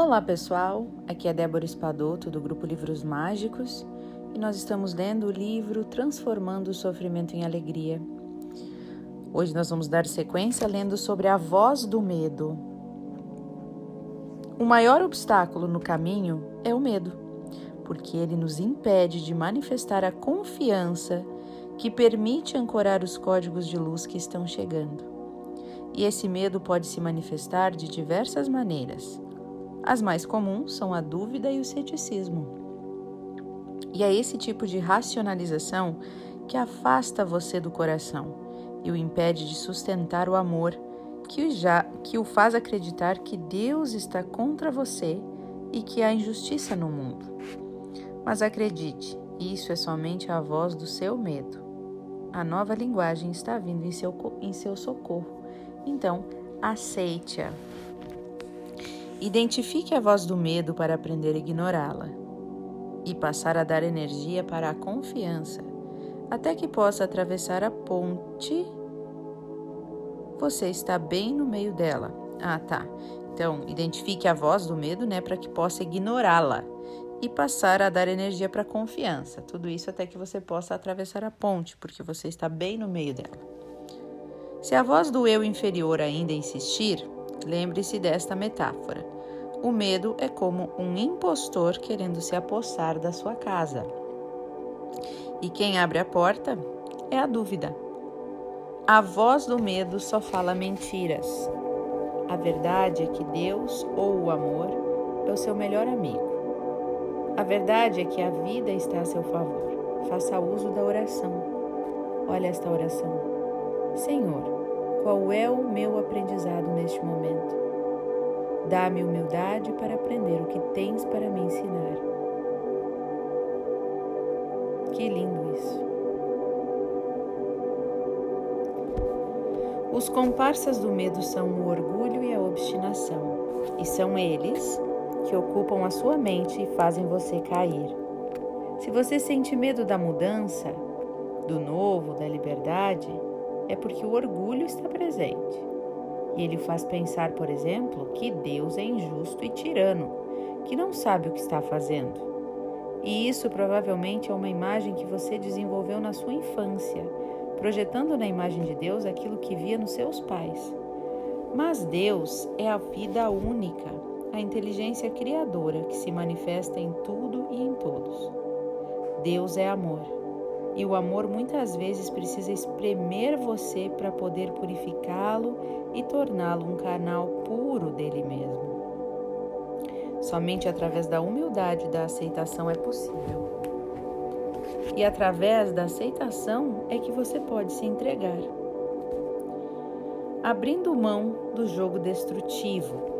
Olá pessoal, aqui é Débora Espadoto do grupo Livros Mágicos e nós estamos lendo o livro Transformando o Sofrimento em Alegria. Hoje nós vamos dar sequência lendo sobre a voz do medo. O maior obstáculo no caminho é o medo, porque ele nos impede de manifestar a confiança que permite ancorar os códigos de luz que estão chegando. E esse medo pode se manifestar de diversas maneiras as mais comuns são a dúvida e o ceticismo. E é esse tipo de racionalização que afasta você do coração e o impede de sustentar o amor que o, já, que o faz acreditar que Deus está contra você e que há injustiça no mundo. Mas acredite, isso é somente a voz do seu medo. A nova linguagem está vindo em seu, em seu socorro. Então, aceite-a. Identifique a voz do medo para aprender a ignorá-la e passar a dar energia para a confiança, até que possa atravessar a ponte. Você está bem no meio dela. Ah, tá. Então, identifique a voz do medo, né, para que possa ignorá-la e passar a dar energia para a confiança. Tudo isso até que você possa atravessar a ponte, porque você está bem no meio dela. Se a voz do eu inferior ainda insistir, Lembre-se desta metáfora. O medo é como um impostor querendo se apossar da sua casa. E quem abre a porta é a dúvida. A voz do medo só fala mentiras. A verdade é que Deus ou o amor é o seu melhor amigo. A verdade é que a vida está a seu favor. Faça uso da oração. Olha esta oração. Senhor, qual é o meu aprendizado neste momento? Dá-me humildade para aprender o que tens para me ensinar. Que lindo isso! Os comparsas do medo são o orgulho e a obstinação, e são eles que ocupam a sua mente e fazem você cair. Se você sente medo da mudança, do novo, da liberdade, é porque o orgulho está presente. E ele faz pensar, por exemplo, que Deus é injusto e tirano, que não sabe o que está fazendo. E isso provavelmente é uma imagem que você desenvolveu na sua infância, projetando na imagem de Deus aquilo que via nos seus pais. Mas Deus é a vida única, a inteligência criadora que se manifesta em tudo e em todos. Deus é amor. E o amor muitas vezes precisa espremer você para poder purificá-lo e torná-lo um canal puro dele mesmo. Somente através da humildade e da aceitação é possível. E através da aceitação é que você pode se entregar. Abrindo mão do jogo destrutivo.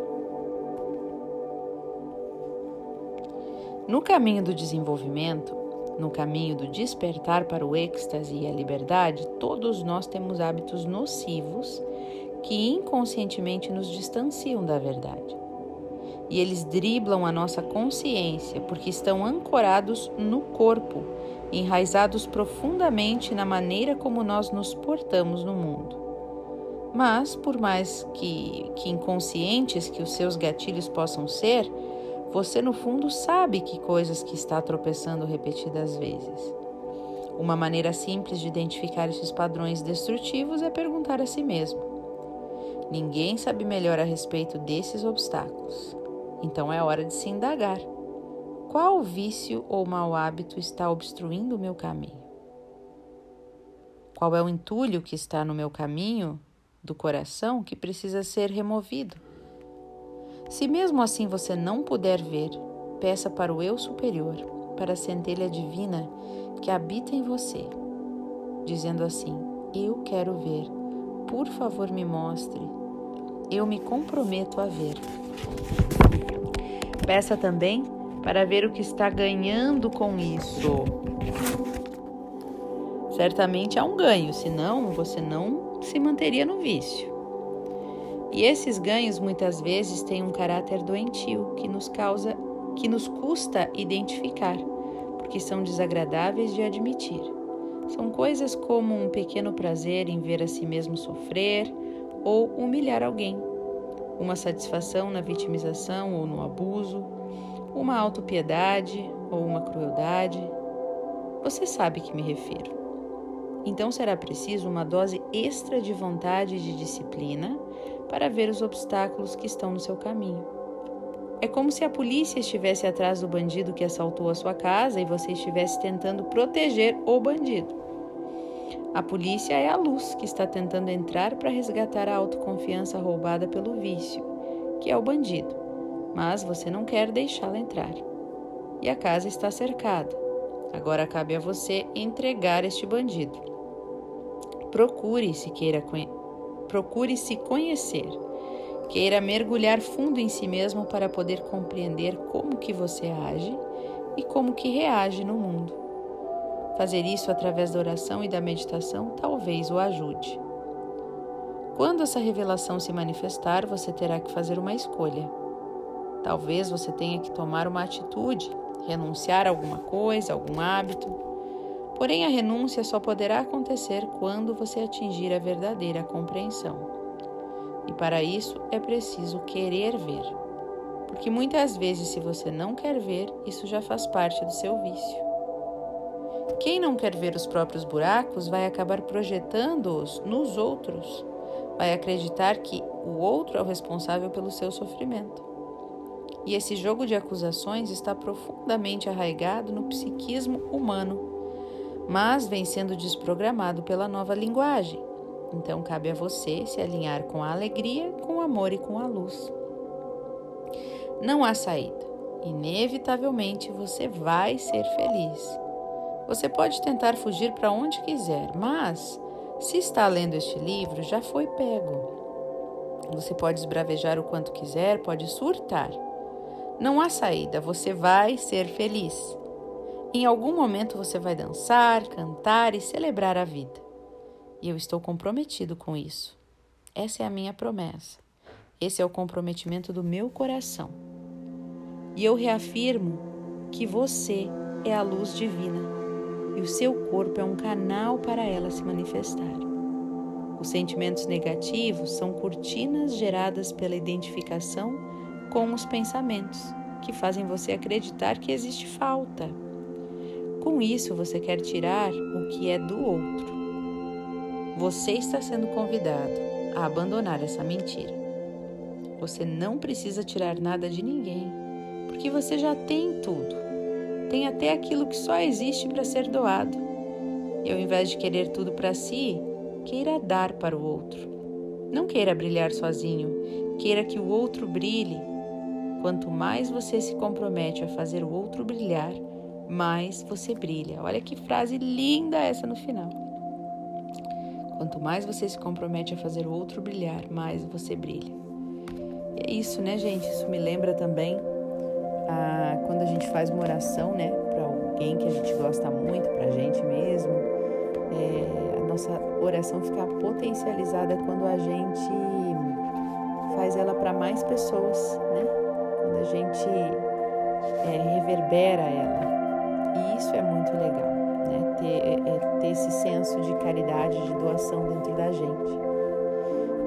No caminho do desenvolvimento, no caminho do despertar para o êxtase e a liberdade, todos nós temos hábitos nocivos que inconscientemente nos distanciam da verdade. E eles driblam a nossa consciência porque estão ancorados no corpo, enraizados profundamente na maneira como nós nos portamos no mundo. Mas, por mais que, que inconscientes que os seus gatilhos possam ser, você, no fundo, sabe que coisas que está tropeçando repetidas vezes. Uma maneira simples de identificar esses padrões destrutivos é perguntar a si mesmo: Ninguém sabe melhor a respeito desses obstáculos. Então é hora de se indagar. Qual vício ou mau hábito está obstruindo o meu caminho? Qual é o entulho que está no meu caminho do coração que precisa ser removido? Se mesmo assim você não puder ver, peça para o eu superior, para a centelha divina que habita em você, dizendo assim: Eu quero ver, por favor me mostre, eu me comprometo a ver. Peça também para ver o que está ganhando com isso. Certamente há um ganho, senão você não se manteria no vício. E esses ganhos muitas vezes têm um caráter doentio que nos causa, que nos custa identificar, porque são desagradáveis de admitir. São coisas como um pequeno prazer em ver a si mesmo sofrer ou humilhar alguém. uma satisfação na vitimização ou no abuso, uma autopiedade ou uma crueldade. Você sabe que me refiro. Então será preciso uma dose extra de vontade e de disciplina para ver os obstáculos que estão no seu caminho. É como se a polícia estivesse atrás do bandido que assaltou a sua casa e você estivesse tentando proteger o bandido. A polícia é a luz que está tentando entrar para resgatar a autoconfiança roubada pelo vício, que é o bandido, mas você não quer deixá-la entrar. E a casa está cercada. Agora cabe a você entregar este bandido. Procure se queira procure se conhecer. Queira mergulhar fundo em si mesmo para poder compreender como que você age e como que reage no mundo. Fazer isso através da oração e da meditação talvez o ajude. Quando essa revelação se manifestar, você terá que fazer uma escolha. Talvez você tenha que tomar uma atitude, renunciar a alguma coisa, algum hábito. Porém, a renúncia só poderá acontecer quando você atingir a verdadeira compreensão. E para isso é preciso querer ver. Porque muitas vezes, se você não quer ver, isso já faz parte do seu vício. Quem não quer ver os próprios buracos vai acabar projetando-os nos outros, vai acreditar que o outro é o responsável pelo seu sofrimento. E esse jogo de acusações está profundamente arraigado no psiquismo humano, mas vem sendo desprogramado pela nova linguagem. Então cabe a você se alinhar com a alegria, com o amor e com a luz. Não há saída. Inevitavelmente você vai ser feliz. Você pode tentar fugir para onde quiser, mas se está lendo este livro, já foi pego. Você pode esbravejar o quanto quiser, pode surtar. Não há saída, você vai ser feliz. Em algum momento você vai dançar, cantar e celebrar a vida. E eu estou comprometido com isso. Essa é a minha promessa. Esse é o comprometimento do meu coração. E eu reafirmo que você é a luz divina e o seu corpo é um canal para ela se manifestar. Os sentimentos negativos são cortinas geradas pela identificação com os pensamentos, que fazem você acreditar que existe falta. Com isso, você quer tirar o que é do outro. Você está sendo convidado a abandonar essa mentira. Você não precisa tirar nada de ninguém, porque você já tem tudo tem até aquilo que só existe para ser doado. E ao invés de querer tudo para si, queira dar para o outro. Não queira brilhar sozinho, queira que o outro brilhe. Quanto mais você se compromete a fazer o outro brilhar, mais você brilha. Olha que frase linda essa no final. Quanto mais você se compromete a fazer o outro brilhar, mais você brilha. E é isso, né, gente? Isso me lembra também a, quando a gente faz uma oração, né, para alguém que a gente gosta muito, para a gente mesmo, é, a nossa oração fica potencializada quando a gente faz ela para mais pessoas, né? Quando a gente é, reverbera ela. E isso é muito legal, né? Ter, é, é, ter esse senso de caridade, de doação dentro da gente.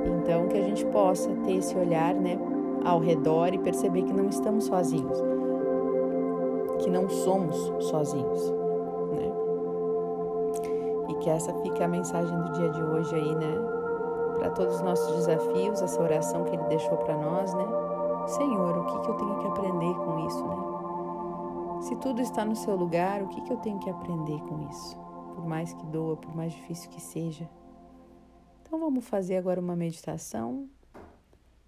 Então, que a gente possa ter esse olhar, né, ao redor e perceber que não estamos sozinhos que não somos sozinhos, né? E que essa fique a mensagem do dia de hoje aí, né? Para todos os nossos desafios, essa oração que Ele deixou para nós, né? Senhor, o que, que eu tenho que aprender com isso? Se tudo está no seu lugar, o que, eu tenho que aprender com isso? Por mais que doa, por mais difícil que seja. Então vamos fazer agora uma meditação,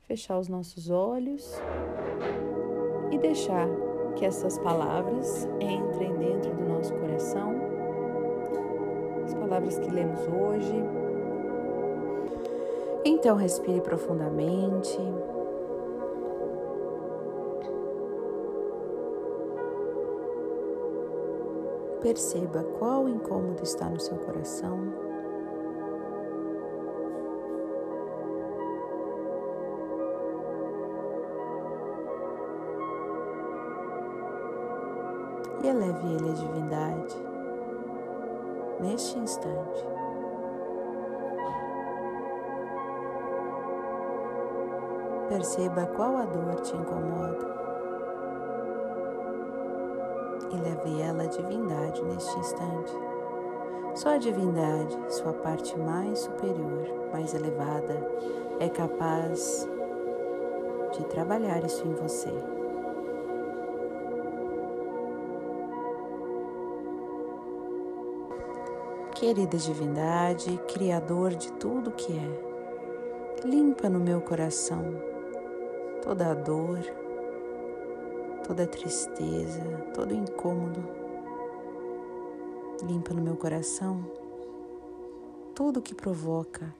fechar os nossos olhos e deixar que essas palavras entrem dentro do nosso coração, as palavras que lemos hoje. Então, respire profundamente. Perceba qual incômodo está no seu coração. e eleve ele à divindade neste instante. Perceba qual a dor te incomoda e leve ela à divindade neste instante. Só a divindade, sua parte mais superior, mais elevada, é capaz de trabalhar isso em você. Querida divindade, Criador de tudo que é, limpa no meu coração toda a dor, toda tristeza, todo o incômodo. Limpa no meu coração tudo que provoca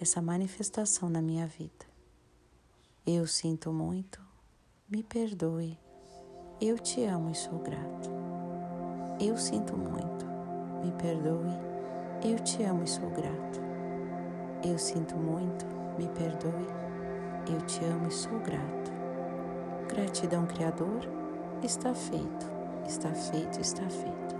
essa manifestação na minha vida. Eu sinto muito, me perdoe, eu te amo e sou grato. Eu sinto muito, me perdoe, eu te amo e sou grato. Eu sinto muito, me perdoe, eu te amo e sou grato. Gratidão, Criador, está feito, está feito, está feito.